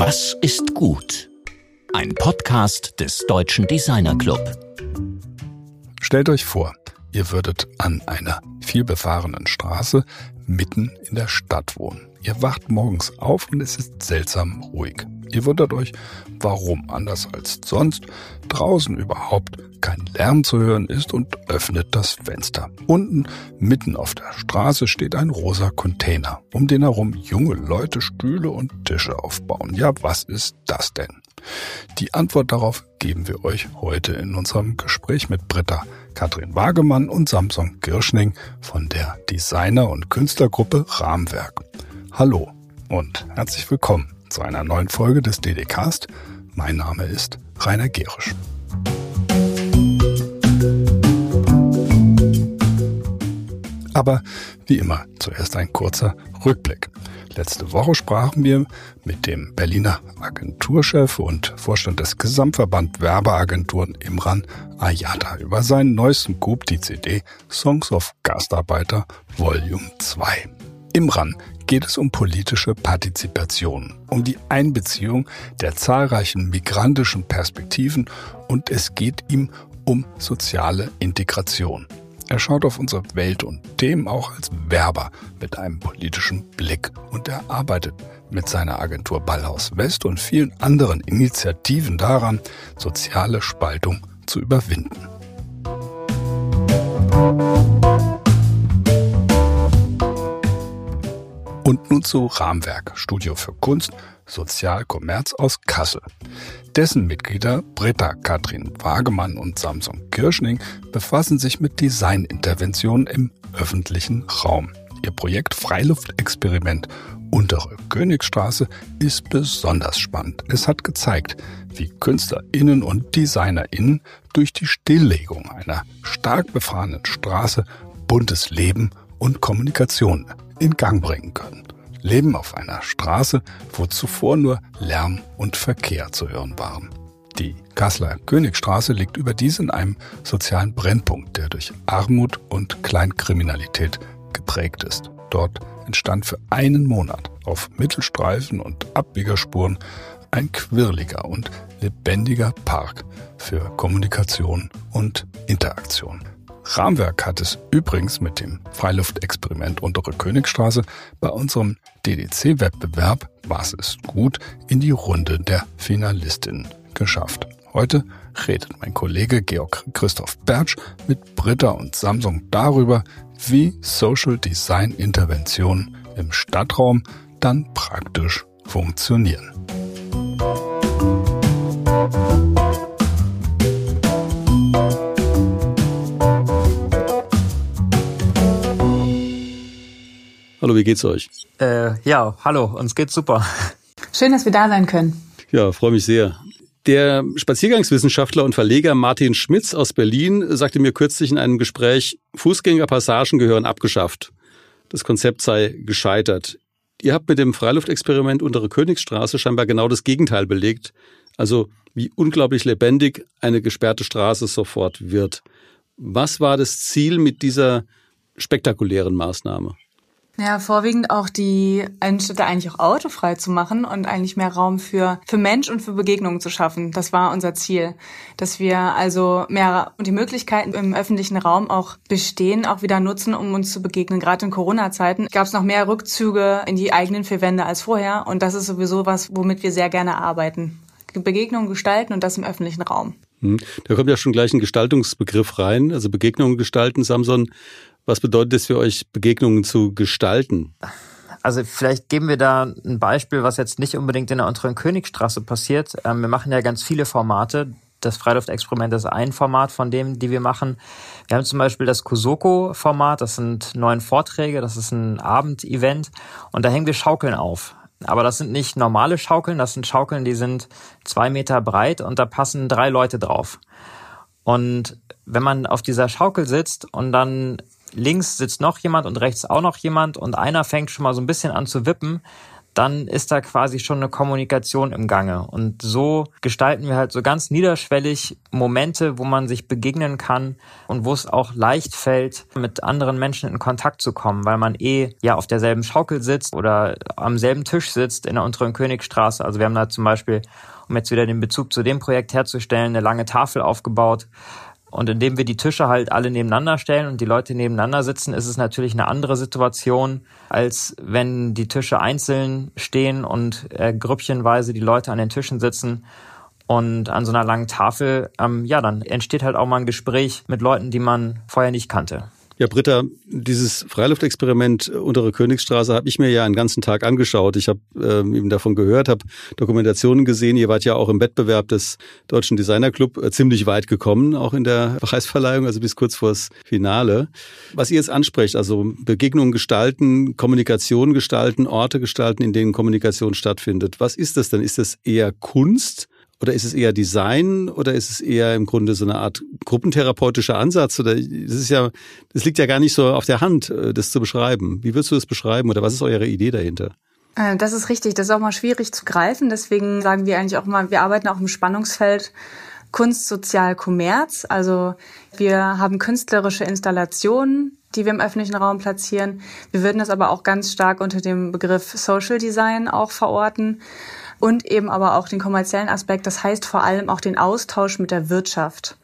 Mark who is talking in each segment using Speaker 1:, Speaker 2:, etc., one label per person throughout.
Speaker 1: Was ist gut? Ein Podcast des Deutschen Designer Club.
Speaker 2: Stellt euch vor, ihr würdet an einer vielbefahrenen Straße mitten in der Stadt wohnen. Ihr wacht morgens auf und es ist seltsam ruhig. Ihr wundert euch, warum anders als sonst draußen überhaupt kein Lärm zu hören ist und öffnet das Fenster. Unten, mitten auf der Straße, steht ein rosa Container, um den herum junge Leute Stühle und Tische aufbauen. Ja, was ist das denn? Die Antwort darauf geben wir euch heute in unserem Gespräch mit Britta, Katrin Wagemann und Samson Girschning von der Designer- und Künstlergruppe Rahmwerk. Hallo und herzlich willkommen zu einer neuen Folge des DDcast. Mein Name ist Rainer Gerisch. Aber wie immer zuerst ein kurzer Rückblick. Letzte Woche sprachen wir mit dem Berliner Agenturchef und Vorstand des Gesamtverband Werbeagenturen Imran Ayata über seinen neuesten Coup, die CD Songs of Gastarbeiter Volume 2. Imran geht es um politische Partizipation, um die Einbeziehung der zahlreichen migrantischen Perspektiven und es geht ihm um soziale Integration. Er schaut auf unsere Welt und Themen auch als Werber mit einem politischen Blick und er arbeitet mit seiner Agentur Ballhaus West und vielen anderen Initiativen daran, soziale Spaltung zu überwinden. Und nun zu Rahmwerk, Studio für Kunst, Sozialkommerz aus Kassel. Dessen Mitglieder Britta Katrin Wagemann und Samson Kirschning befassen sich mit Designinterventionen im öffentlichen Raum. Ihr Projekt Freiluftexperiment Untere Königsstraße ist besonders spannend. Es hat gezeigt, wie KünstlerInnen und DesignerInnen durch die Stilllegung einer stark befahrenen Straße buntes Leben und Kommunikation in Gang bringen können. Leben auf einer Straße, wo zuvor nur Lärm und Verkehr zu hören waren. Die Kasseler Königstraße liegt überdies in einem sozialen Brennpunkt, der durch Armut und Kleinkriminalität geprägt ist. Dort entstand für einen Monat auf Mittelstreifen und Abbiegerspuren ein quirliger und lebendiger Park für Kommunikation und Interaktion. Rahmwerk hat es übrigens mit dem Freiluftexperiment Untere Königstraße bei unserem DDC-Wettbewerb Was ist gut in die Runde der Finalistinnen geschafft. Heute redet mein Kollege Georg Christoph Bertsch mit Britta und Samsung darüber, wie Social Design Interventionen im Stadtraum dann praktisch funktionieren.
Speaker 3: Hallo, wie geht's euch?
Speaker 4: Äh, ja, hallo, uns geht's super.
Speaker 5: Schön, dass wir da sein können.
Speaker 3: Ja, freue mich sehr. Der Spaziergangswissenschaftler und Verleger Martin Schmitz aus Berlin sagte mir kürzlich in einem Gespräch, Fußgängerpassagen gehören abgeschafft. Das Konzept sei gescheitert. Ihr habt mit dem Freiluftexperiment Untere Königsstraße scheinbar genau das Gegenteil belegt. Also wie unglaublich lebendig eine gesperrte Straße sofort wird. Was war das Ziel mit dieser spektakulären Maßnahme?
Speaker 5: Ja, vorwiegend auch die Innenstädte eigentlich auch autofrei zu machen und eigentlich mehr Raum für, für Mensch und für Begegnungen zu schaffen. Das war unser Ziel. Dass wir also mehr und die Möglichkeiten im öffentlichen Raum auch bestehen, auch wieder nutzen, um uns zu begegnen. Gerade in Corona-Zeiten gab es noch mehr Rückzüge in die eigenen vier Wände als vorher. Und das ist sowieso was, womit wir sehr gerne arbeiten. Begegnungen gestalten und das im öffentlichen Raum.
Speaker 3: Hm. Da kommt ja schon gleich ein Gestaltungsbegriff rein, also Begegnungen gestalten. Samson, was bedeutet es für euch, Begegnungen zu gestalten?
Speaker 4: Also vielleicht geben wir da ein Beispiel, was jetzt nicht unbedingt in der unteren Königstraße passiert. Ähm, wir machen ja ganz viele Formate. Das Freiluftexperiment ist ein Format von dem, die wir machen. Wir haben zum Beispiel das Kusoko-Format, das sind neun Vorträge, das ist ein Abendevent und da hängen wir Schaukeln auf. Aber das sind nicht normale Schaukeln, das sind Schaukeln, die sind zwei Meter breit und da passen drei Leute drauf. Und wenn man auf dieser Schaukel sitzt und dann links sitzt noch jemand und rechts auch noch jemand und einer fängt schon mal so ein bisschen an zu wippen, dann ist da quasi schon eine Kommunikation im Gange. Und so gestalten wir halt so ganz niederschwellig Momente, wo man sich begegnen kann und wo es auch leicht fällt, mit anderen Menschen in Kontakt zu kommen, weil man eh ja auf derselben Schaukel sitzt oder am selben Tisch sitzt in der unteren Königstraße. Also wir haben da zum Beispiel, um jetzt wieder den Bezug zu dem Projekt herzustellen, eine lange Tafel aufgebaut, und indem wir die Tische halt alle nebeneinander stellen und die Leute nebeneinander sitzen, ist es natürlich eine andere Situation, als wenn die Tische einzeln stehen und äh, grüppchenweise die Leute an den Tischen sitzen. Und an so einer langen Tafel, ähm, ja, dann entsteht halt auch mal ein Gespräch mit Leuten, die man vorher nicht kannte.
Speaker 3: Ja, Britta, dieses Freiluftexperiment Untere Königsstraße habe ich mir ja einen ganzen Tag angeschaut. Ich habe ähm, eben davon gehört, habe Dokumentationen gesehen. Ihr wart ja auch im Wettbewerb des Deutschen Designer Club äh, ziemlich weit gekommen, auch in der Preisverleihung, also bis kurz vors Finale. Was ihr jetzt ansprecht, also Begegnungen gestalten, Kommunikation gestalten, Orte gestalten, in denen Kommunikation stattfindet. Was ist das denn? Ist das eher Kunst? Oder ist es eher Design oder ist es eher im Grunde so eine Art gruppentherapeutischer Ansatz? Oder das ist ja, das liegt ja gar nicht so auf der Hand, äh, das zu beschreiben. Wie würdest du das beschreiben oder was ist eure Idee dahinter?
Speaker 5: Äh, das ist richtig. Das ist auch mal schwierig zu greifen. Deswegen sagen wir eigentlich auch mal, wir arbeiten auch im Spannungsfeld Kunst, Sozial, Kommerz. Also wir haben künstlerische Installationen, die wir im öffentlichen Raum platzieren. Wir würden das aber auch ganz stark unter dem Begriff Social Design auch verorten und eben aber auch den kommerziellen Aspekt. Das heißt vor allem auch den Austausch mit der Wirtschaft.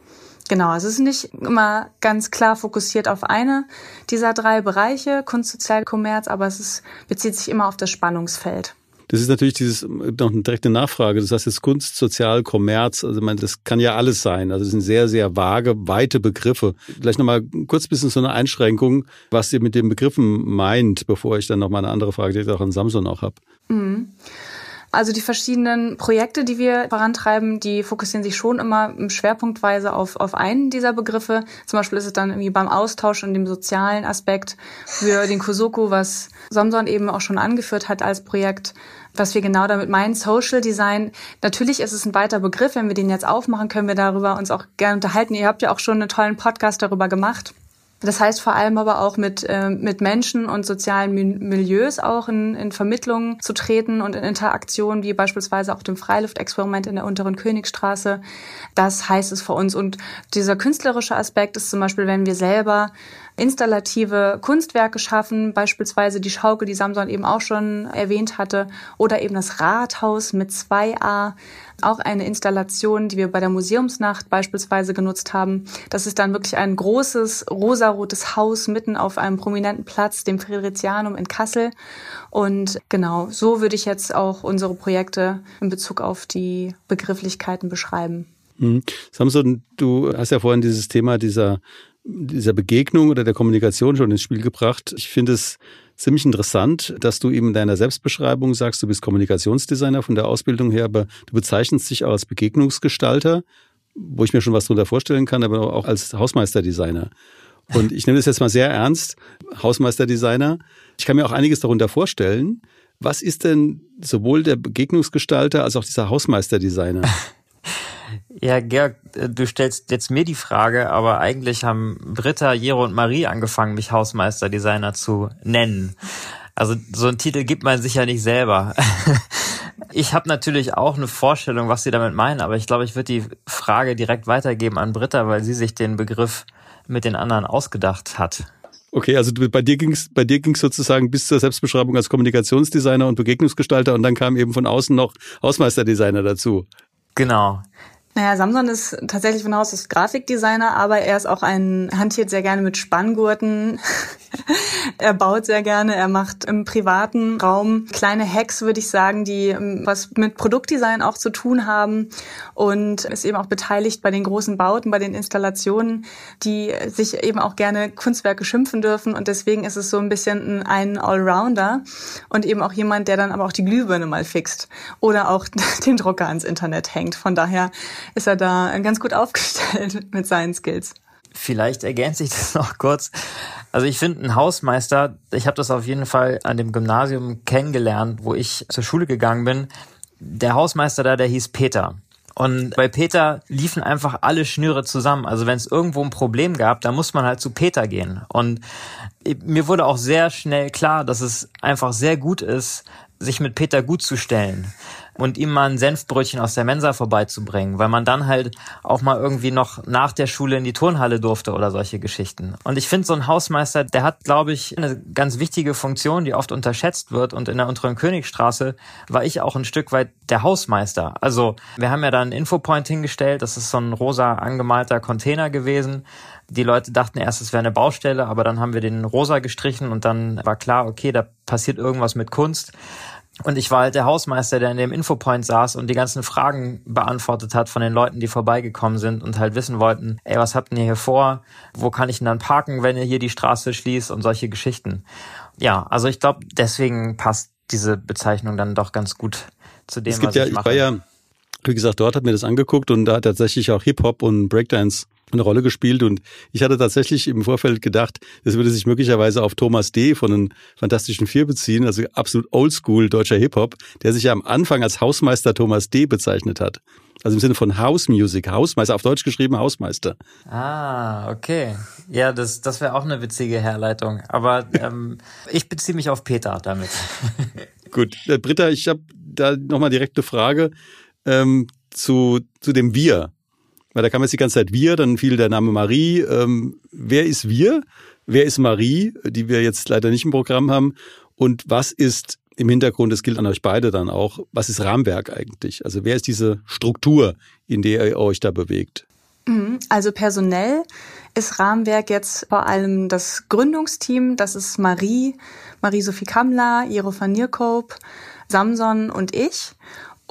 Speaker 5: Genau, also es ist nicht immer ganz klar fokussiert auf eine dieser drei Bereiche, Kunst, Sozial, Kommerz, aber es ist, bezieht sich immer auf das Spannungsfeld.
Speaker 3: Das ist natürlich dieses noch eine direkte Nachfrage. Das heißt jetzt Kunst, Sozial, Kommerz. Also man, das kann ja alles sein. Also das sind sehr, sehr vage, weite Begriffe. Vielleicht nochmal kurz ein bisschen so eine Einschränkung, was ihr mit den Begriffen meint, bevor ich dann noch mal eine andere Frage, die ich auch an Samsung auch habe. Mhm.
Speaker 5: Also die verschiedenen Projekte, die wir vorantreiben, die fokussieren sich schon immer schwerpunktweise auf, auf einen dieser Begriffe. Zum Beispiel ist es dann irgendwie beim Austausch und dem sozialen Aspekt für den Kosoku, was Samson eben auch schon angeführt hat als Projekt, was wir genau damit meinen, Social Design. Natürlich ist es ein weiter Begriff. Wenn wir den jetzt aufmachen, können wir darüber uns auch gerne unterhalten. Ihr habt ja auch schon einen tollen Podcast darüber gemacht. Das heißt vor allem aber auch mit, äh, mit Menschen und sozialen Milieus auch in, in Vermittlung zu treten und in Interaktion, wie beispielsweise auch dem Freiluftexperiment in der unteren Königstraße. Das heißt es für uns. Und dieser künstlerische Aspekt ist zum Beispiel, wenn wir selber installative Kunstwerke schaffen, beispielsweise die Schaukel, die Samson eben auch schon erwähnt hatte, oder eben das Rathaus mit 2a, auch eine Installation, die wir bei der Museumsnacht beispielsweise genutzt haben. Das ist dann wirklich ein großes rosarotes Haus mitten auf einem prominenten Platz, dem Fridericianum in Kassel. Und genau, so würde ich jetzt auch unsere Projekte in Bezug auf die Begrifflichkeiten beschreiben.
Speaker 3: Mhm. Samson, du hast ja vorhin dieses Thema dieser dieser Begegnung oder der Kommunikation schon ins Spiel gebracht. Ich finde es ziemlich interessant, dass du eben in deiner Selbstbeschreibung sagst, du bist Kommunikationsdesigner von der Ausbildung her, aber du bezeichnest dich auch als Begegnungsgestalter, wo ich mir schon was drunter vorstellen kann, aber auch als Hausmeisterdesigner. Und ich nehme das jetzt mal sehr ernst, Hausmeisterdesigner. Ich kann mir auch einiges darunter vorstellen. Was ist denn sowohl der Begegnungsgestalter als auch dieser Hausmeisterdesigner?
Speaker 4: Ja, Georg, äh, du stellst jetzt mir die Frage, aber eigentlich haben Britta, Jero und Marie angefangen, mich Hausmeisterdesigner zu nennen. Also so einen Titel gibt man sich ja nicht selber. Ich habe natürlich auch eine Vorstellung, was sie damit meinen, aber ich glaube, ich würde die Frage direkt weitergeben an Britta, weil sie sich den Begriff mit den anderen ausgedacht hat.
Speaker 3: Okay, also bei dir ging's bei dir ging's sozusagen bis zur Selbstbeschreibung als Kommunikationsdesigner und Begegnungsgestalter und dann kam eben von außen noch Hausmeisterdesigner dazu.
Speaker 4: Genau.
Speaker 5: Naja, Samson ist tatsächlich von Haus aus Grafikdesigner, aber er ist auch ein, hantiert sehr gerne mit Spanngurten. er baut sehr gerne, er macht im privaten Raum kleine Hacks, würde ich sagen, die ähm, was mit Produktdesign auch zu tun haben und ist eben auch beteiligt bei den großen Bauten, bei den Installationen, die sich eben auch gerne Kunstwerke schimpfen dürfen und deswegen ist es so ein bisschen ein Allrounder und eben auch jemand, der dann aber auch die Glühbirne mal fixt oder auch den Drucker ans Internet hängt. Von daher ist er da ganz gut aufgestellt mit seinen Skills.
Speaker 4: Vielleicht ergänze ich das noch kurz. Also ich finde, ein Hausmeister, ich habe das auf jeden Fall an dem Gymnasium kennengelernt, wo ich zur Schule gegangen bin. Der Hausmeister da, der hieß Peter. Und bei Peter liefen einfach alle Schnüre zusammen. Also wenn es irgendwo ein Problem gab, dann muss man halt zu Peter gehen. Und mir wurde auch sehr schnell klar, dass es einfach sehr gut ist, sich mit Peter gut zu stellen und ihm mal ein Senfbrötchen aus der Mensa vorbeizubringen, weil man dann halt auch mal irgendwie noch nach der Schule in die Turnhalle durfte oder solche Geschichten. Und ich finde, so ein Hausmeister, der hat, glaube ich, eine ganz wichtige Funktion, die oft unterschätzt wird. Und in der unteren Königstraße war ich auch ein Stück weit der Hausmeister. Also wir haben ja da einen Infopoint hingestellt, das ist so ein rosa angemalter Container gewesen. Die Leute dachten erst, es wäre eine Baustelle, aber dann haben wir den rosa gestrichen und dann war klar, okay, da passiert irgendwas mit Kunst. Und ich war halt der Hausmeister, der in dem Infopoint saß und die ganzen Fragen beantwortet hat von den Leuten, die vorbeigekommen sind und halt wissen wollten, ey, was habt ihr hier vor? Wo kann ich denn dann parken, wenn ihr hier die Straße schließt und solche Geschichten. Ja, also ich glaube, deswegen passt diese Bezeichnung dann doch ganz gut zu dem,
Speaker 3: es gibt
Speaker 4: was
Speaker 3: ja,
Speaker 4: ich mache.
Speaker 3: Ich war ja, wie gesagt, dort hat mir das angeguckt und da hat tatsächlich auch Hip-Hop und Breakdance eine Rolle gespielt und ich hatte tatsächlich im Vorfeld gedacht, das würde sich möglicherweise auf Thomas D. von den Fantastischen Vier beziehen, also absolut oldschool deutscher Hip-Hop, der sich ja am Anfang als Hausmeister Thomas D. bezeichnet hat. Also im Sinne von House Music, Hausmeister, auf Deutsch geschrieben Hausmeister.
Speaker 4: Ah, okay. Ja, das, das wäre auch eine witzige Herleitung. Aber ähm, ich beziehe mich auf Peter damit.
Speaker 3: Gut, äh, Britta, ich habe da nochmal direkte Frage ähm, zu, zu dem Wir. Weil da kam jetzt die ganze Zeit wir, dann fiel der Name Marie. Ähm, wer ist wir? Wer ist Marie, die wir jetzt leider nicht im Programm haben? Und was ist im Hintergrund, das gilt an euch beide dann auch, was ist Rahmenwerk eigentlich? Also wer ist diese Struktur, in der ihr euch da bewegt?
Speaker 5: Mhm. Also personell ist Rahmenwerk jetzt vor allem das Gründungsteam. Das ist Marie, Marie-Sophie Kammler, Jero van Nierkoop, Samson und ich.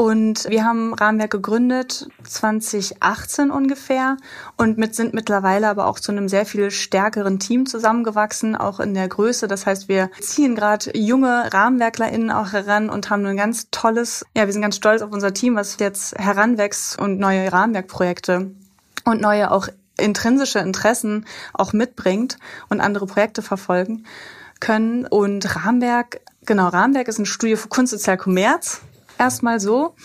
Speaker 5: Und wir haben Rahmenwerk gegründet 2018 ungefähr und mit, sind mittlerweile aber auch zu einem sehr viel stärkeren Team zusammengewachsen, auch in der Größe. Das heißt, wir ziehen gerade junge RahmenwerklerInnen auch heran und haben ein ganz tolles, ja, wir sind ganz stolz auf unser Team, was jetzt heranwächst und neue Rahmenwerkprojekte und neue auch intrinsische Interessen auch mitbringt und andere Projekte verfolgen können. Und Rahmenwerk, genau, Rahmenwerk ist ein Studio für Kunst, Sozial, Kommerz erstmal so.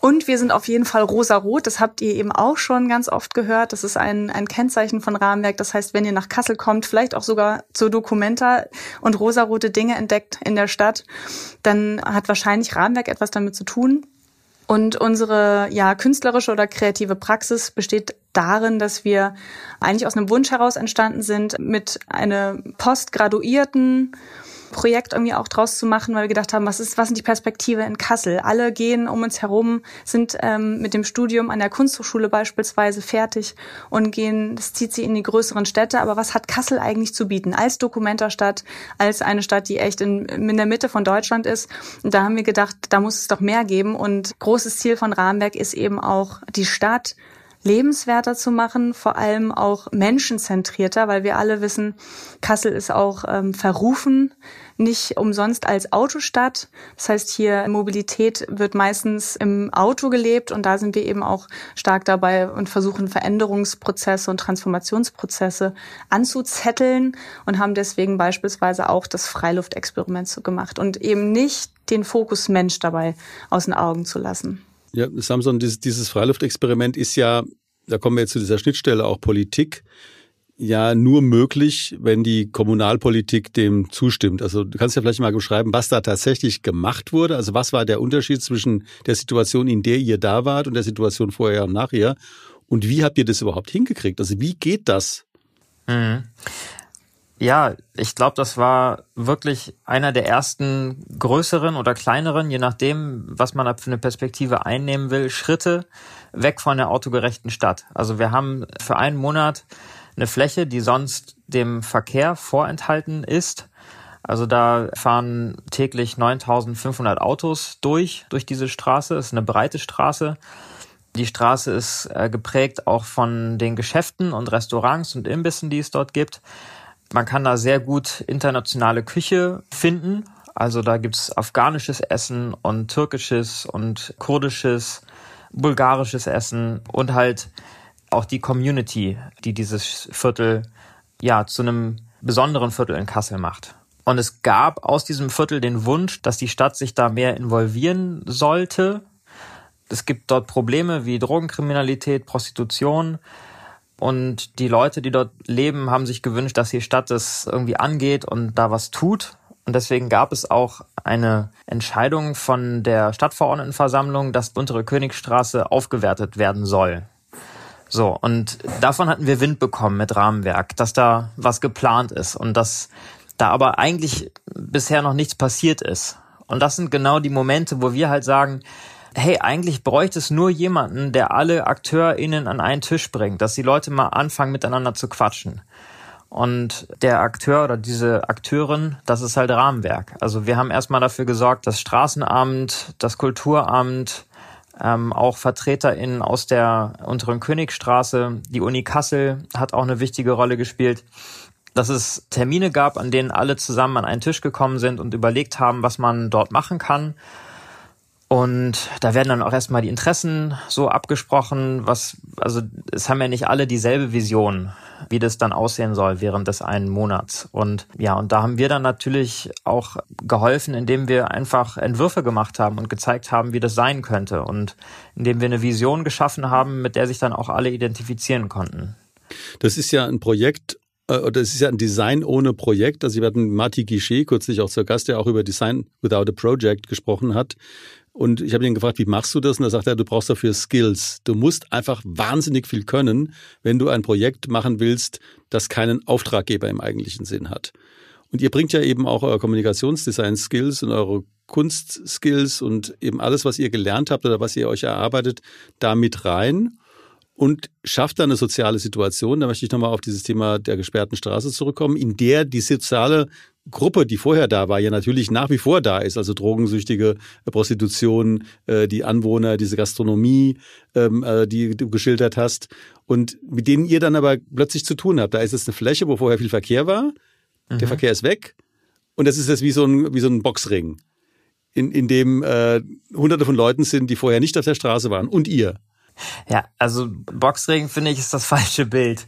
Speaker 5: Und wir sind auf jeden Fall rosa-rot. Das habt ihr eben auch schon ganz oft gehört. Das ist ein, ein Kennzeichen von Rahmenwerk. Das heißt, wenn ihr nach Kassel kommt, vielleicht auch sogar zur Documenta und rosarote Dinge entdeckt in der Stadt, dann hat wahrscheinlich Rahmenwerk etwas damit zu tun. Und unsere ja künstlerische oder kreative Praxis besteht darin, dass wir eigentlich aus einem Wunsch heraus entstanden sind, mit einem postgraduierten Projekt irgendwie auch draus zu machen, weil wir gedacht haben, was ist, was sind die Perspektive in Kassel? Alle gehen um uns herum, sind ähm, mit dem Studium an der Kunsthochschule beispielsweise fertig und gehen, das zieht sie in die größeren Städte. Aber was hat Kassel eigentlich zu bieten als Dokumentarstadt, als eine Stadt, die echt in, in der Mitte von Deutschland ist? Und da haben wir gedacht, da muss es doch mehr geben. Und großes Ziel von Rahmenberg ist eben auch die Stadt lebenswerter zu machen, vor allem auch menschenzentrierter, weil wir alle wissen, Kassel ist auch ähm, verrufen, nicht umsonst als Autostadt. Das heißt, hier Mobilität wird meistens im Auto gelebt und da sind wir eben auch stark dabei und versuchen Veränderungsprozesse und Transformationsprozesse anzuzetteln und haben deswegen beispielsweise auch das Freiluftexperiment so gemacht und eben nicht den Fokus Mensch dabei aus den Augen zu lassen.
Speaker 3: Ja, Samson, dieses, Freiluftexperiment ist ja, da kommen wir jetzt zu dieser Schnittstelle auch Politik, ja nur möglich, wenn die Kommunalpolitik dem zustimmt. Also du kannst ja vielleicht mal beschreiben, was da tatsächlich gemacht wurde. Also was war der Unterschied zwischen der Situation, in der ihr da wart und der Situation vorher und nachher? Und wie habt ihr das überhaupt hingekriegt? Also wie geht das?
Speaker 4: Mhm. Ja, ich glaube, das war wirklich einer der ersten größeren oder kleineren, je nachdem, was man für eine Perspektive einnehmen will, Schritte weg von der autogerechten Stadt. Also wir haben für einen Monat eine Fläche, die sonst dem Verkehr vorenthalten ist. Also da fahren täglich 9500 Autos durch, durch diese Straße. Es ist eine breite Straße. Die Straße ist äh, geprägt auch von den Geschäften und Restaurants und Imbissen, die es dort gibt. Man kann da sehr gut internationale Küche finden. Also da gibt's afghanisches Essen und türkisches und kurdisches, bulgarisches Essen und halt auch die Community, die dieses Viertel ja zu einem besonderen Viertel in Kassel macht. Und es gab aus diesem Viertel den Wunsch, dass die Stadt sich da mehr involvieren sollte. Es gibt dort Probleme wie Drogenkriminalität, Prostitution. Und die Leute, die dort leben, haben sich gewünscht, dass die Stadt das irgendwie angeht und da was tut. Und deswegen gab es auch eine Entscheidung von der Stadtverordnetenversammlung, dass Untere Königstraße aufgewertet werden soll. So, und davon hatten wir Wind bekommen mit Rahmenwerk, dass da was geplant ist und dass da aber eigentlich bisher noch nichts passiert ist. Und das sind genau die Momente, wo wir halt sagen, hey, eigentlich bräuchte es nur jemanden, der alle AkteurInnen an einen Tisch bringt, dass die Leute mal anfangen, miteinander zu quatschen. Und der Akteur oder diese Akteurin, das ist halt Rahmenwerk. Also wir haben erstmal dafür gesorgt, das Straßenamt, das Kulturamt, ähm, auch VertreterInnen aus der unteren Königstraße, die Uni Kassel hat auch eine wichtige Rolle gespielt, dass es Termine gab, an denen alle zusammen an einen Tisch gekommen sind und überlegt haben, was man dort machen kann. Und da werden dann auch erstmal die Interessen so abgesprochen, was, also es haben ja nicht alle dieselbe Vision, wie das dann aussehen soll während des einen Monats. Und ja, und da haben wir dann natürlich auch geholfen, indem wir einfach Entwürfe gemacht haben und gezeigt haben, wie das sein könnte. Und indem wir eine Vision geschaffen haben, mit der sich dann auch alle identifizieren konnten.
Speaker 3: Das ist ja ein Projekt, das ist ja ein Design ohne Projekt. Also wir hatten Marty Guichet kürzlich auch zur Gast, der auch über Design Without a Project gesprochen hat. Und ich habe ihn gefragt, wie machst du das? Und er sagt er, du brauchst dafür Skills. Du musst einfach wahnsinnig viel können, wenn du ein Projekt machen willst, das keinen Auftraggeber im eigentlichen Sinn hat. Und ihr bringt ja eben auch eure Kommunikationsdesign-Skills und eure Kunstskills und eben alles, was ihr gelernt habt oder was ihr euch erarbeitet, da mit rein und schafft dann eine soziale Situation. Da möchte ich nochmal auf dieses Thema der gesperrten Straße zurückkommen, in der die soziale Gruppe, die vorher da war, ja natürlich nach wie vor da ist, also Drogensüchtige, äh, Prostitution, äh, die Anwohner, diese Gastronomie, ähm, äh, die du geschildert hast und mit denen ihr dann aber plötzlich zu tun habt. Da ist es eine Fläche, wo vorher viel Verkehr war, mhm. der Verkehr ist weg und das ist jetzt wie so ein, wie so ein Boxring, in, in dem äh, hunderte von Leuten sind, die vorher nicht auf der Straße waren und ihr.
Speaker 4: Ja, also Boxring finde ich ist das falsche Bild.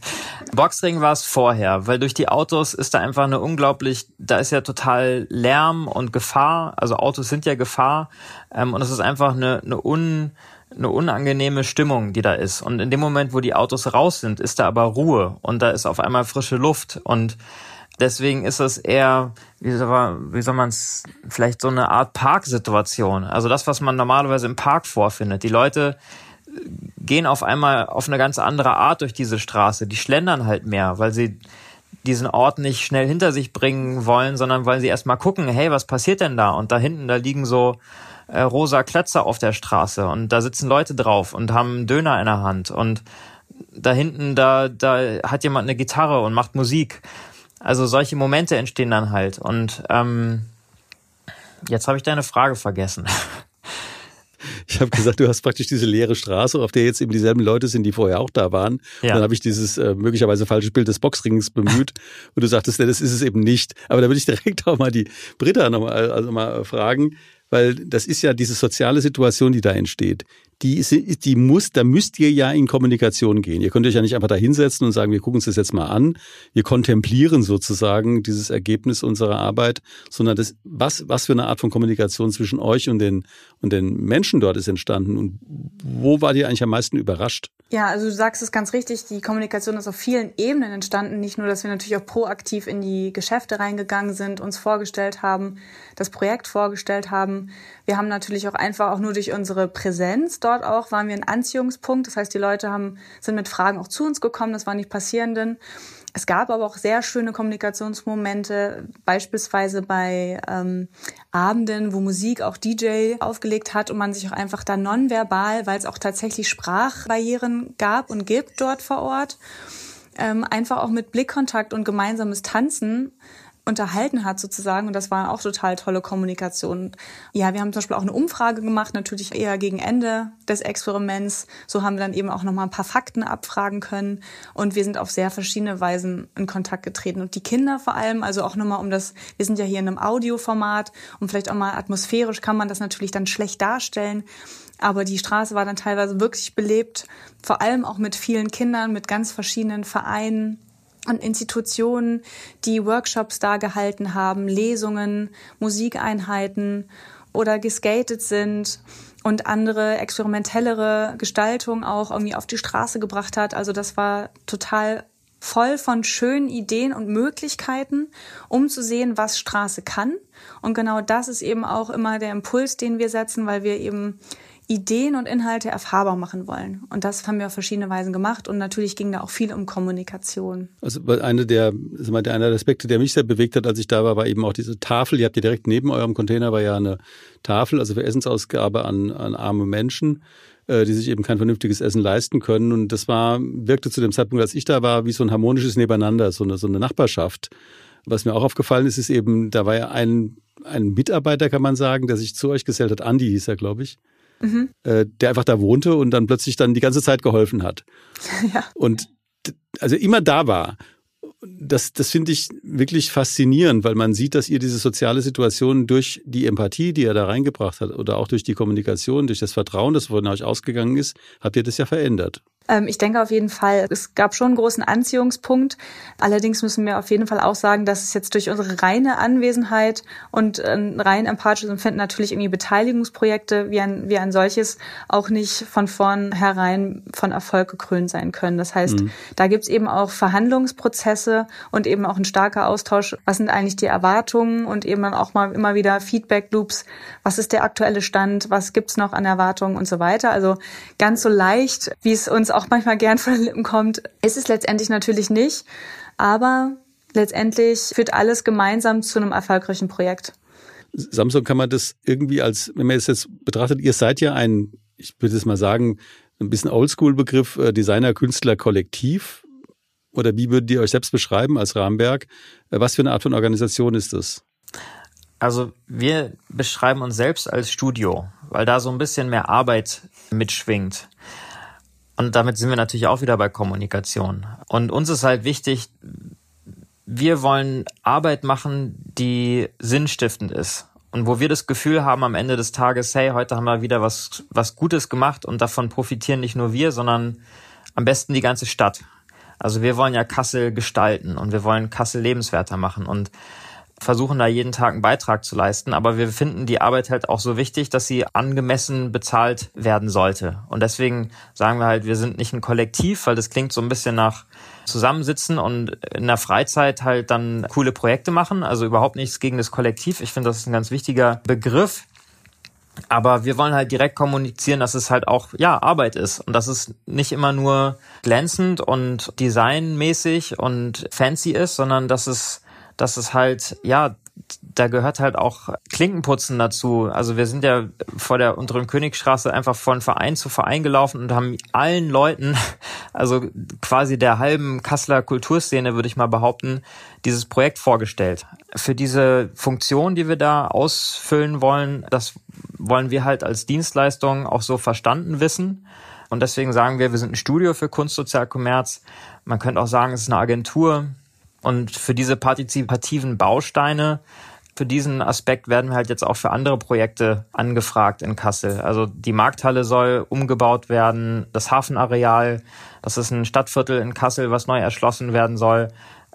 Speaker 4: Boxring war es vorher, weil durch die Autos ist da einfach eine unglaublich, da ist ja total Lärm und Gefahr. Also Autos sind ja Gefahr ähm, und es ist einfach eine, eine un eine unangenehme Stimmung, die da ist. Und in dem Moment, wo die Autos raus sind, ist da aber Ruhe und da ist auf einmal frische Luft und Deswegen ist es eher, wie soll, wie man es, vielleicht so eine Art Parksituation. Also das, was man normalerweise im Park vorfindet. Die Leute gehen auf einmal auf eine ganz andere Art durch diese Straße. Die schlendern halt mehr, weil sie diesen Ort nicht schnell hinter sich bringen wollen, sondern weil sie erstmal gucken, hey, was passiert denn da? Und da hinten, da liegen so äh, rosa Klötze auf der Straße und da sitzen Leute drauf und haben einen Döner in der Hand und da hinten, da, da hat jemand eine Gitarre und macht Musik. Also solche Momente entstehen dann halt. Und ähm, jetzt habe ich deine Frage vergessen.
Speaker 3: Ich habe gesagt, du hast praktisch diese leere Straße, auf der jetzt eben dieselben Leute sind, die vorher auch da waren. Ja. Und dann habe ich dieses äh, möglicherweise falsche Bild des Boxrings bemüht und du sagtest, nee, das ist es eben nicht. Aber da würde ich direkt auch mal die Britta nochmal also mal fragen, weil das ist ja diese soziale Situation, die da entsteht die, die muss, da müsst ihr ja in Kommunikation gehen. Ihr könnt euch ja nicht einfach da hinsetzen und sagen, wir gucken uns das jetzt mal an. Wir kontemplieren sozusagen dieses Ergebnis unserer Arbeit, sondern das, was, was für eine Art von Kommunikation zwischen euch und den, und den Menschen dort ist entstanden und wo war ihr eigentlich am meisten überrascht?
Speaker 5: Ja, also du sagst es ganz richtig, die Kommunikation ist auf vielen Ebenen entstanden. Nicht nur, dass wir natürlich auch proaktiv in die Geschäfte reingegangen sind, uns vorgestellt haben, das Projekt vorgestellt haben. Wir haben natürlich auch einfach auch nur durch unsere Präsenz dort auch, waren wir ein Anziehungspunkt. Das heißt, die Leute haben, sind mit Fragen auch zu uns gekommen, das waren die Passierenden. Es gab aber auch sehr schöne Kommunikationsmomente, beispielsweise bei ähm, Abenden, wo Musik auch DJ aufgelegt hat und man sich auch einfach da nonverbal, weil es auch tatsächlich Sprachbarrieren gab und gibt dort vor Ort, ähm, einfach auch mit Blickkontakt und gemeinsames Tanzen unterhalten hat sozusagen und das war auch total tolle Kommunikation. Ja, wir haben zum Beispiel auch eine Umfrage gemacht, natürlich eher gegen Ende des Experiments. So haben wir dann eben auch nochmal ein paar Fakten abfragen können und wir sind auf sehr verschiedene Weisen in Kontakt getreten und die Kinder vor allem, also auch nochmal um das, wir sind ja hier in einem Audioformat und vielleicht auch mal atmosphärisch kann man das natürlich dann schlecht darstellen. Aber die Straße war dann teilweise wirklich belebt, vor allem auch mit vielen Kindern, mit ganz verschiedenen Vereinen und Institutionen, die Workshops da gehalten haben, Lesungen, Musikeinheiten oder geskatet sind und andere experimentellere Gestaltung auch irgendwie auf die Straße gebracht hat. Also das war total voll von schönen Ideen und Möglichkeiten, um zu sehen, was Straße kann. Und genau das ist eben auch immer der Impuls, den wir setzen, weil wir eben Ideen und Inhalte erfahrbar machen wollen. Und das haben wir auf verschiedene Weisen gemacht. Und natürlich ging da auch viel um Kommunikation.
Speaker 3: Also eine der, einer der Aspekte, der mich sehr bewegt hat, als ich da war, war eben auch diese Tafel. Ihr habt ja direkt neben eurem Container war ja eine Tafel, also für Essensausgabe an, an arme Menschen äh, die sich eben kein vernünftiges Essen leisten können. Und das war, wirkte zu dem Zeitpunkt, als ich da war, wie so ein harmonisches Nebeneinander, so eine, so eine Nachbarschaft. Was mir auch aufgefallen ist, ist eben, da war ja ein, ein Mitarbeiter, kann man sagen, der sich zu euch gesellt hat. Andi hieß er, glaube ich mhm. äh, der einfach da wohnte und dann plötzlich dann die ganze Zeit geholfen hat. Ja. Und also immer da war. Das, das finde ich wirklich faszinierend, weil man sieht, dass ihr diese soziale Situation durch die Empathie, die er da reingebracht hat, oder auch durch die Kommunikation, durch das Vertrauen, das von euch ausgegangen ist, habt ihr das ja verändert.
Speaker 5: Ähm, ich denke auf jeden Fall, es gab schon einen großen Anziehungspunkt. Allerdings müssen wir auf jeden Fall auch sagen, dass es jetzt durch unsere reine Anwesenheit und ein rein empathisches Empfinden natürlich irgendwie Beteiligungsprojekte wie ein, wie ein solches auch nicht von vornherein von Erfolg gekrönt sein können. Das heißt, mhm. da gibt's eben auch Verhandlungsprozesse und eben auch ein starker Austausch. Was sind eigentlich die Erwartungen und eben dann auch mal immer wieder Feedback-Loops. Was ist der aktuelle Stand? Was gibt's noch an Erwartungen und so weiter? Also ganz so leicht, wie es uns auch manchmal gern von den Lippen kommt, ist es letztendlich natürlich nicht. Aber letztendlich führt alles gemeinsam zu einem erfolgreichen Projekt.
Speaker 3: Samsung kann man das irgendwie als, wenn man es jetzt betrachtet, ihr seid ja ein, ich würde es mal sagen, ein bisschen Oldschool-Begriff, äh, Designer-Künstler-Kollektiv. Oder wie würdet ihr euch selbst beschreiben als Rahmenwerk? Äh, was für eine Art von Organisation ist das?
Speaker 4: Also wir beschreiben uns selbst als Studio, weil da so ein bisschen mehr Arbeit mitschwingt. Und damit sind wir natürlich auch wieder bei Kommunikation. Und uns ist halt wichtig, wir wollen Arbeit machen, die sinnstiftend ist. Und wo wir das Gefühl haben am Ende des Tages, hey, heute haben wir wieder was, was Gutes gemacht und davon profitieren nicht nur wir, sondern am besten die ganze Stadt. Also wir wollen ja Kassel gestalten und wir wollen Kassel lebenswerter machen. Und versuchen da jeden Tag einen Beitrag zu leisten, aber wir finden die Arbeit halt auch so wichtig, dass sie angemessen bezahlt werden sollte. Und deswegen sagen wir halt, wir sind nicht ein Kollektiv, weil das klingt so ein bisschen nach zusammensitzen und in der Freizeit halt dann coole Projekte machen. Also überhaupt nichts gegen das Kollektiv. Ich finde, das ist ein ganz wichtiger Begriff. Aber wir wollen halt direkt kommunizieren, dass es halt auch, ja, Arbeit ist. Und dass es nicht immer nur glänzend und designmäßig und fancy ist, sondern dass es dass es halt, ja, da gehört halt auch Klinkenputzen dazu. Also wir sind ja vor der unteren Königstraße einfach von Verein zu Verein gelaufen und haben allen Leuten, also quasi der halben Kasseler Kulturszene, würde ich mal behaupten, dieses Projekt vorgestellt. Für diese Funktion, die wir da ausfüllen wollen, das wollen wir halt als Dienstleistung auch so verstanden wissen. Und deswegen sagen wir, wir sind ein Studio für Kunst, Sozial. Man könnte auch sagen, es ist eine Agentur und für diese partizipativen Bausteine, für diesen Aspekt werden wir halt jetzt auch für andere Projekte angefragt in Kassel. Also die Markthalle soll umgebaut werden, das Hafenareal, das ist ein Stadtviertel in Kassel, was neu erschlossen werden soll.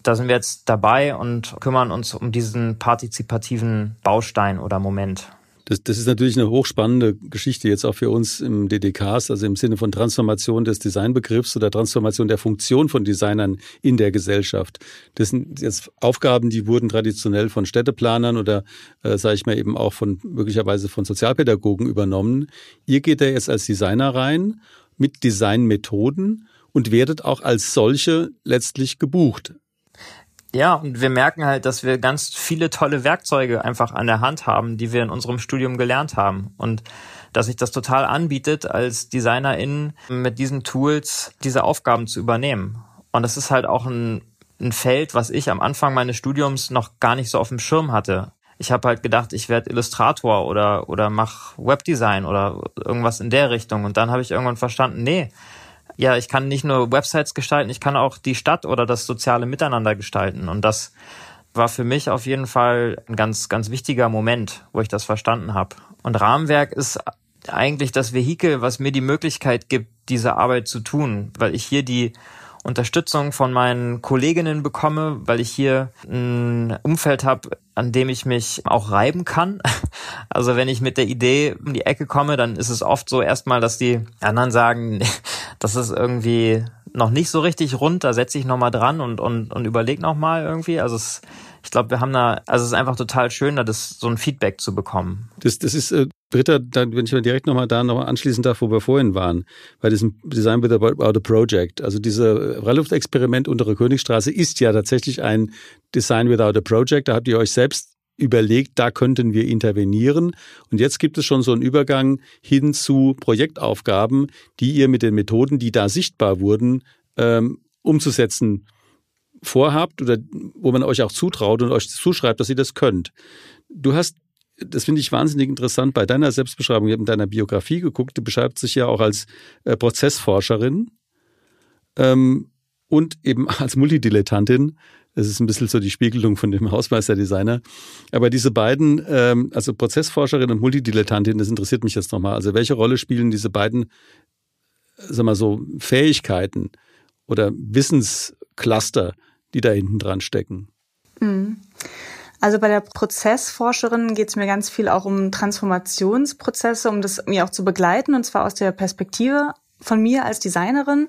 Speaker 4: Da sind wir jetzt dabei und kümmern uns um diesen partizipativen Baustein oder Moment.
Speaker 3: Das, das ist natürlich eine hochspannende Geschichte jetzt auch für uns im DDKs, also im Sinne von Transformation des Designbegriffs oder Transformation der Funktion von Designern in der Gesellschaft. Das sind jetzt Aufgaben, die wurden traditionell von Städteplanern oder, äh, sage ich mal, eben auch von möglicherweise von Sozialpädagogen übernommen. Ihr geht da jetzt als Designer rein mit Designmethoden und werdet auch als solche letztlich gebucht.
Speaker 4: Ja, und wir merken halt, dass wir ganz viele tolle Werkzeuge einfach an der Hand haben, die wir in unserem Studium gelernt haben. Und dass sich das total anbietet, als DesignerInnen mit diesen Tools diese Aufgaben zu übernehmen. Und das ist halt auch ein, ein Feld, was ich am Anfang meines Studiums noch gar nicht so auf dem Schirm hatte. Ich habe halt gedacht, ich werde Illustrator oder, oder mach Webdesign oder irgendwas in der Richtung. Und dann habe ich irgendwann verstanden, nee, ja, ich kann nicht nur Websites gestalten, ich kann auch die Stadt oder das soziale Miteinander gestalten. Und das war für mich auf jeden Fall ein ganz, ganz wichtiger Moment, wo ich das verstanden habe. Und Rahmenwerk ist eigentlich das Vehikel, was mir die Möglichkeit gibt, diese Arbeit zu tun, weil ich hier die Unterstützung von meinen Kolleginnen bekomme, weil ich hier ein Umfeld habe, an dem ich mich auch reiben kann. Also wenn ich mit der Idee um die Ecke komme, dann ist es oft so erstmal, dass die anderen sagen, das ist irgendwie noch nicht so richtig rund, da setze ich nochmal dran und, und, und überlege nochmal irgendwie. Also es, ich glaube, wir haben da, also es ist einfach total schön, da das, so ein Feedback zu bekommen.
Speaker 3: Das, das ist, äh, Britta, wenn ich mal direkt nochmal da noch anschließen darf, wo wir vorhin waren, bei diesem Design with about a Project. Also diese Freiluftexperiment untere Königstraße ist ja tatsächlich ein Design without a Project. Da habt ihr euch selbst überlegt, da könnten wir intervenieren. Und jetzt gibt es schon so einen Übergang hin zu Projektaufgaben, die ihr mit den Methoden, die da sichtbar wurden, ähm, umzusetzen vorhabt oder wo man euch auch zutraut und euch zuschreibt, dass ihr das könnt. Du hast, das finde ich wahnsinnig interessant bei deiner Selbstbeschreibung, ich habe in deiner Biografie geguckt, du beschreibst dich ja auch als äh, Prozessforscherin ähm, und eben als Multidilettantin. Das ist ein bisschen so die Spiegelung von dem Hausmeisterdesigner. Aber diese beiden, ähm, also Prozessforscherin und Multidilettantin, das interessiert mich jetzt nochmal. Also welche Rolle spielen diese beiden, sag mal so, Fähigkeiten oder Wissenscluster, die da hinten dran stecken?
Speaker 5: Mhm. Also bei der Prozessforscherin geht es mir ganz viel auch um Transformationsprozesse, um das mir auch zu begleiten und zwar aus der Perspektive von mir als Designerin.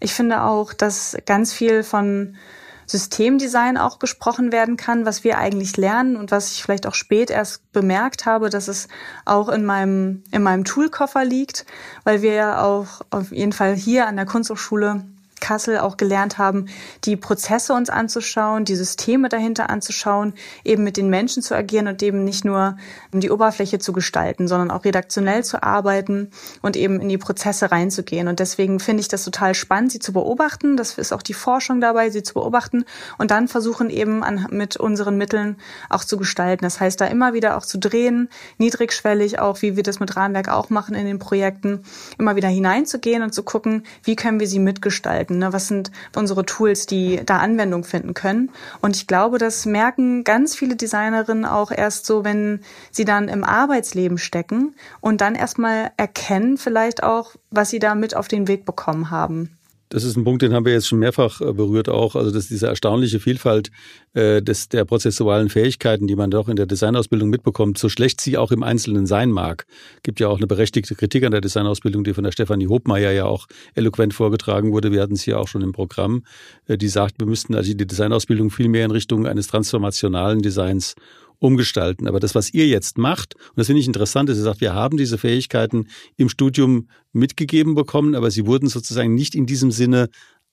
Speaker 5: Ich finde auch, dass ganz viel von Systemdesign auch gesprochen werden kann, was wir eigentlich lernen und was ich vielleicht auch spät erst bemerkt habe, dass es auch in meinem, in meinem Toolkoffer liegt, weil wir ja auch auf jeden Fall hier an der Kunsthochschule Kassel auch gelernt haben, die Prozesse uns anzuschauen, die Systeme dahinter anzuschauen, eben mit den Menschen zu agieren und eben nicht nur die Oberfläche zu gestalten, sondern auch redaktionell zu arbeiten und eben in die Prozesse reinzugehen. Und deswegen finde ich das total spannend, sie zu beobachten. Das ist auch die Forschung dabei, sie zu beobachten und dann versuchen eben an, mit unseren Mitteln auch zu gestalten. Das heißt, da immer wieder auch zu drehen, niedrigschwellig auch, wie wir das mit Rahmenwerk auch machen in den Projekten, immer wieder hineinzugehen und zu gucken, wie können wir sie mitgestalten finden? Ne? Was sind unsere Tools, die da Anwendung finden können? Und ich glaube, das merken ganz viele Designerinnen auch erst so, wenn sie dann im Arbeitsleben stecken und dann erstmal erkennen vielleicht auch, was sie da mit auf den Weg bekommen haben.
Speaker 3: Das ist ein Punkt, den haben wir jetzt schon mehrfach äh, berührt auch. Also dass diese erstaunliche Vielfalt äh, des, der prozessualen Fähigkeiten, die man doch in der Designausbildung mitbekommt, so schlecht sie auch im Einzelnen sein mag. Gibt ja auch eine berechtigte Kritik an der Designausbildung, die von der Stefanie Hobmeier ja auch eloquent vorgetragen wurde. Wir hatten es hier auch schon im Programm. Äh, die sagt, wir müssten also die Designausbildung viel mehr in Richtung eines transformationalen Designs umgestalten. Aber das, was ihr jetzt macht, und das finde ich interessant, ist, ihr sagt, wir haben diese Fähigkeiten im Studium mitgegeben bekommen, aber sie wurden sozusagen nicht in diesem Sinne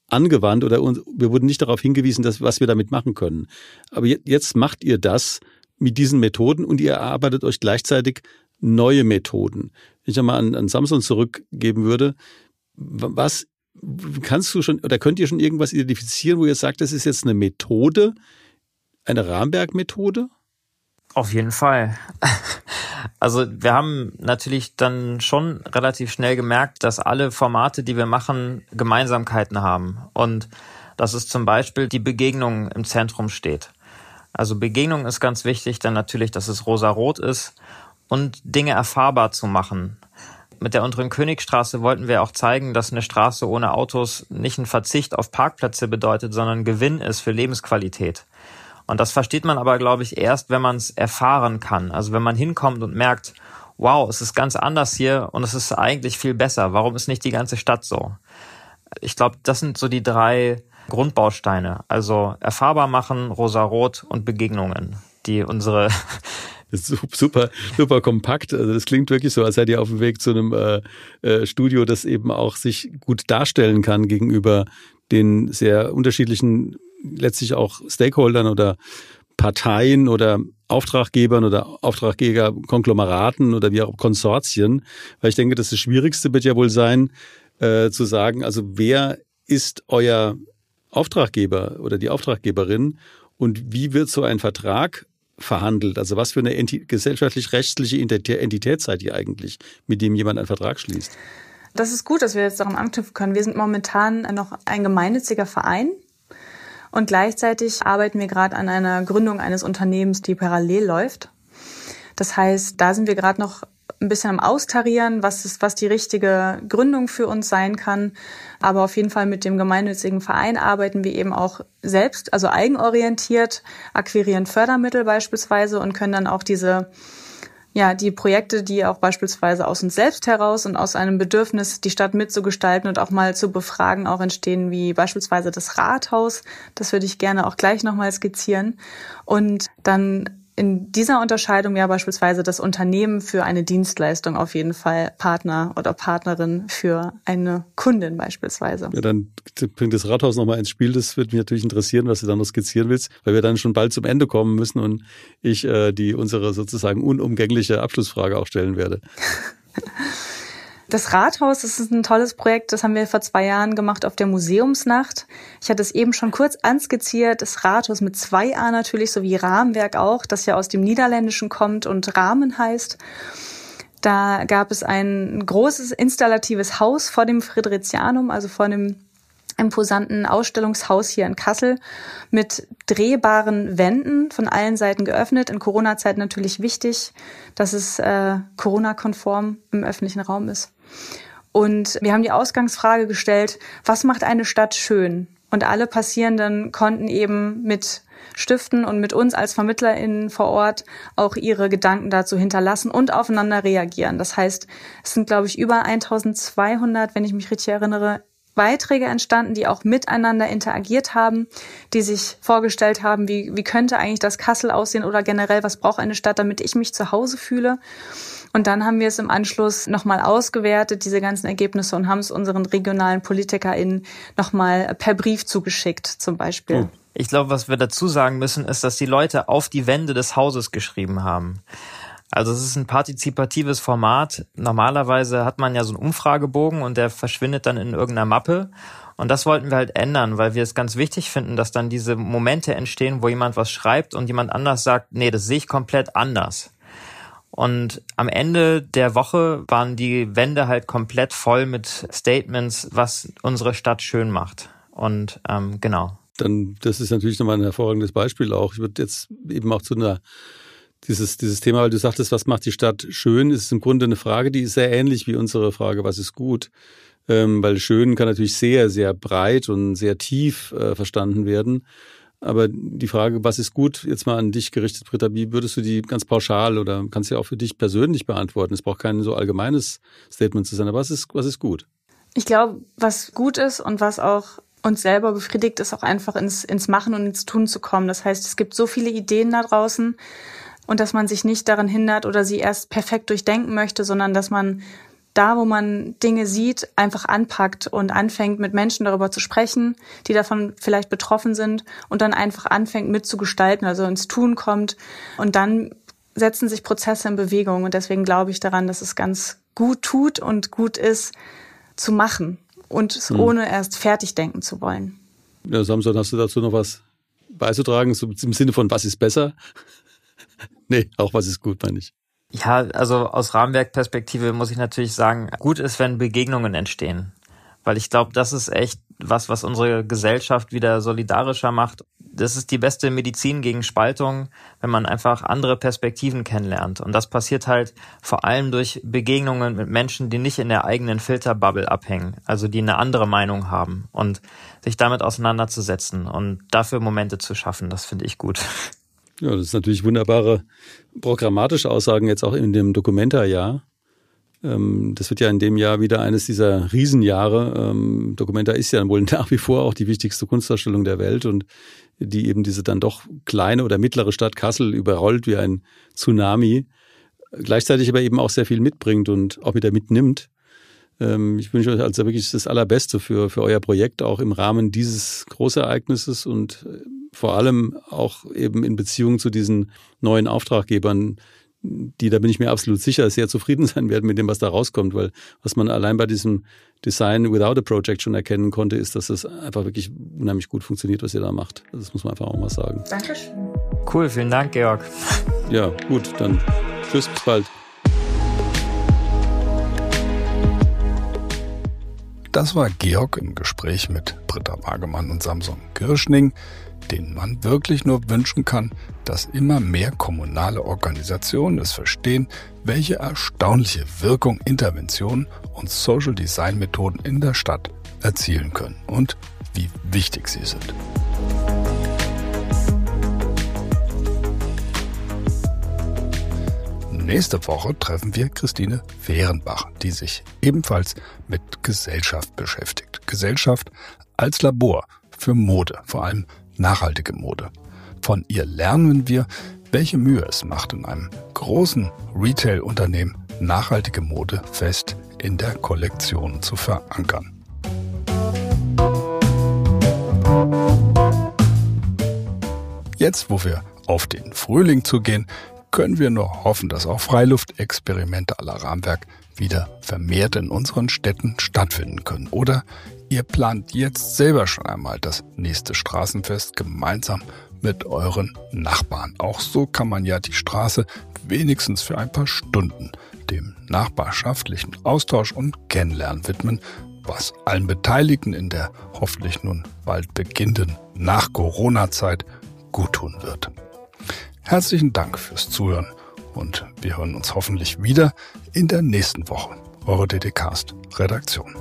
Speaker 3: angewandt oder wir wurden nicht darauf hingewiesen, dass, was wir damit machen können. Aber jetzt macht ihr das mit diesen Methoden und ihr erarbeitet euch gleichzeitig neue Methoden. Wenn ich einmal an, an Samsung zurückgeben würde, was kannst du schon oder könnt ihr schon irgendwas identifizieren, wo ihr sagt, das ist jetzt eine Methode, eine Rahmenberg-Methode?
Speaker 4: Auf jeden Fall. Also wir haben natürlich dann schon relativ schnell gemerkt, dass alle Formate, die wir machen, Gemeinsamkeiten haben. Und dass es zum Beispiel die Begegnung im Zentrum steht. Also Begegnung ist ganz wichtig, dann natürlich, dass es rosa-rot ist und Dinge erfahrbar zu machen. Mit der unteren Königstraße wollten wir auch zeigen, dass eine Straße ohne Autos nicht ein Verzicht auf Parkplätze bedeutet, sondern Gewinn ist für Lebensqualität. Und das versteht man aber, glaube ich, erst, wenn man es erfahren kann. Also wenn man hinkommt und merkt, wow, es ist ganz anders hier und es ist eigentlich viel besser. Warum ist nicht die ganze Stadt so? Ich glaube, das sind so die drei Grundbausteine. Also erfahrbar machen, rosa-rot und Begegnungen, die unsere
Speaker 3: super, super kompakt. Also das klingt wirklich so, als seid ihr auf dem Weg zu einem äh, äh, Studio, das eben auch sich gut darstellen kann gegenüber den sehr unterschiedlichen letztlich auch Stakeholdern oder Parteien oder Auftraggebern oder Auftraggeber, Konglomeraten oder wie auch Konsortien. Weil ich denke, das, das Schwierigste wird ja wohl sein, äh, zu sagen, also wer ist euer Auftraggeber oder die Auftraggeberin und wie wird so ein Vertrag verhandelt? Also was für eine gesellschaftlich-rechtliche Entität seid ihr eigentlich, mit dem jemand einen Vertrag schließt?
Speaker 5: Das ist gut, dass wir jetzt daran anknüpfen können. Wir sind momentan noch ein gemeinnütziger Verein. Und gleichzeitig arbeiten wir gerade an einer Gründung eines Unternehmens, die parallel läuft. Das heißt, da sind wir gerade noch ein bisschen am Austarieren, was ist, was die richtige Gründung für uns sein kann. Aber auf jeden Fall mit dem gemeinnützigen Verein arbeiten wir eben auch selbst, also eigenorientiert, akquirieren Fördermittel beispielsweise und können dann auch diese ja, die Projekte, die auch beispielsweise aus uns selbst heraus und aus einem Bedürfnis, die Stadt mitzugestalten und auch mal zu befragen, auch entstehen, wie beispielsweise das Rathaus. Das würde ich gerne auch gleich nochmal skizzieren. Und dann in dieser Unterscheidung ja beispielsweise das Unternehmen für eine Dienstleistung auf jeden Fall Partner oder Partnerin für eine Kundin beispielsweise.
Speaker 3: Ja, dann bringt das Rathaus nochmal ins Spiel. Das würde mich natürlich interessieren, was du dann noch skizzieren willst, weil wir dann schon bald zum Ende kommen müssen und ich äh, die unsere sozusagen unumgängliche Abschlussfrage auch stellen werde.
Speaker 5: Das Rathaus, das ist ein tolles Projekt, das haben wir vor zwei Jahren gemacht auf der Museumsnacht. Ich hatte es eben schon kurz anskizziert, das Rathaus mit zwei A natürlich, sowie Rahmenwerk auch, das ja aus dem Niederländischen kommt und Rahmen heißt. Da gab es ein großes installatives Haus vor dem Fridericianum, also vor dem imposanten Ausstellungshaus hier in Kassel mit drehbaren Wänden von allen Seiten geöffnet. In Corona-Zeit natürlich wichtig, dass es äh, Corona-konform im öffentlichen Raum ist. Und wir haben die Ausgangsfrage gestellt, was macht eine Stadt schön? Und alle Passierenden konnten eben mit Stiften und mit uns als VermittlerInnen vor Ort auch ihre Gedanken dazu hinterlassen und aufeinander reagieren. Das heißt, es sind, glaube ich, über 1200, wenn ich mich richtig erinnere, Beiträge entstanden, die auch miteinander interagiert haben, die sich vorgestellt haben, wie, wie könnte eigentlich das Kassel aussehen oder generell, was braucht eine Stadt, damit ich mich zu Hause fühle. Und dann haben wir es im Anschluss nochmal ausgewertet, diese ganzen Ergebnisse, und haben es unseren regionalen PolitikerInnen nochmal per Brief zugeschickt, zum Beispiel. Oh.
Speaker 4: Ich glaube, was wir dazu sagen müssen, ist, dass die Leute auf die Wände des Hauses geschrieben haben. Also es ist ein partizipatives Format. Normalerweise hat man ja so einen Umfragebogen und der verschwindet dann in irgendeiner Mappe. Und das wollten wir halt ändern, weil wir es ganz wichtig finden, dass dann diese Momente entstehen, wo jemand was schreibt und jemand anders sagt, nee, das sehe ich komplett anders. Und am Ende der Woche waren die Wände halt komplett voll mit Statements, was unsere Stadt schön macht. Und ähm, genau.
Speaker 3: Dann, das ist natürlich nochmal ein hervorragendes Beispiel auch. Ich würde jetzt eben auch zu einer dieses, dieses Thema, weil du sagtest, was macht die Stadt schön, ist im Grunde eine Frage, die ist sehr ähnlich wie unsere Frage, was ist gut. Ähm, weil schön kann natürlich sehr, sehr breit und sehr tief äh, verstanden werden. Aber die Frage, was ist gut, jetzt mal an dich gerichtet, Britta, wie würdest du die ganz pauschal oder kannst du ja auch für dich persönlich beantworten? Es braucht kein so allgemeines Statement zu sein, aber was ist, was ist gut?
Speaker 5: Ich glaube, was gut ist und was auch uns selber befriedigt, ist auch einfach ins, ins Machen und ins Tun zu kommen. Das heißt, es gibt so viele Ideen da draußen und dass man sich nicht daran hindert oder sie erst perfekt durchdenken möchte, sondern dass man da, wo man Dinge sieht, einfach anpackt und anfängt, mit Menschen darüber zu sprechen, die davon vielleicht betroffen sind und dann einfach anfängt mitzugestalten, also ins Tun kommt und dann setzen sich Prozesse in Bewegung und deswegen glaube ich daran, dass es ganz gut tut und gut ist zu machen und es hm. ohne erst fertig denken zu wollen.
Speaker 3: Ja, Samson, hast du dazu noch was beizutragen, so im Sinne von was ist besser? Nee, auch was ist gut, meine ich.
Speaker 4: Ja, also aus Rahmenwerkperspektive muss ich natürlich sagen, gut ist, wenn Begegnungen entstehen. Weil ich glaube, das ist echt was, was unsere Gesellschaft wieder solidarischer macht. Das ist die beste Medizin gegen Spaltung, wenn man einfach andere Perspektiven kennenlernt. Und das passiert halt vor allem durch Begegnungen mit Menschen, die nicht in der eigenen Filterbubble abhängen, also die eine andere Meinung haben und sich damit auseinanderzusetzen und dafür Momente zu schaffen, das finde ich gut.
Speaker 3: Ja, das ist natürlich wunderbare programmatische Aussagen jetzt auch in dem Documenta-Jahr. Ähm, das wird ja in dem Jahr wieder eines dieser Riesenjahre. Ähm, Documenta ist ja wohl nach wie vor auch die wichtigste Kunstausstellung der Welt und die eben diese dann doch kleine oder mittlere Stadt Kassel überrollt wie ein Tsunami, gleichzeitig aber eben auch sehr viel mitbringt und auch wieder mitnimmt. Ähm, ich wünsche euch also wirklich das Allerbeste für, für euer Projekt, auch im Rahmen dieses Großereignisses und vor allem auch eben in Beziehung zu diesen neuen Auftraggebern, die, da bin ich mir absolut sicher, sehr zufrieden sein werden mit dem, was da rauskommt, weil was man allein bei diesem Design Without a Project schon erkennen konnte, ist, dass es einfach wirklich unheimlich gut funktioniert, was ihr da macht. Das muss man einfach auch mal sagen.
Speaker 5: Dankeschön.
Speaker 4: Cool, vielen Dank, Georg.
Speaker 3: Ja, gut, dann tschüss, bis bald.
Speaker 2: Das war Georg im Gespräch mit Britta Wagemann und Samson Kirschning denen man wirklich nur wünschen kann, dass immer mehr kommunale Organisationen es verstehen, welche erstaunliche Wirkung Interventionen und Social Design Methoden in der Stadt erzielen können und wie wichtig sie sind. Nächste Woche treffen wir Christine Fehrenbach, die sich ebenfalls mit Gesellschaft beschäftigt. Gesellschaft als Labor für Mode, vor allem nachhaltige Mode. Von ihr lernen wir, welche Mühe es macht, in einem großen Retail-Unternehmen nachhaltige Mode fest in der Kollektion zu verankern. Jetzt, wo wir auf den Frühling zugehen, können wir nur hoffen, dass auch Freiluftexperimente aller Rahmenwerk wieder vermehrt in unseren Städten stattfinden können. Oder ihr plant jetzt selber schon einmal das nächste Straßenfest gemeinsam mit euren Nachbarn. Auch so kann man ja die Straße wenigstens für ein paar Stunden dem nachbarschaftlichen Austausch und Kennenlernen widmen, was allen Beteiligten in der hoffentlich nun bald beginnenden Nach-Corona-Zeit guttun wird. Herzlichen Dank fürs Zuhören und wir hören uns hoffentlich wieder in der nächsten Woche. Eure DDcast Redaktion.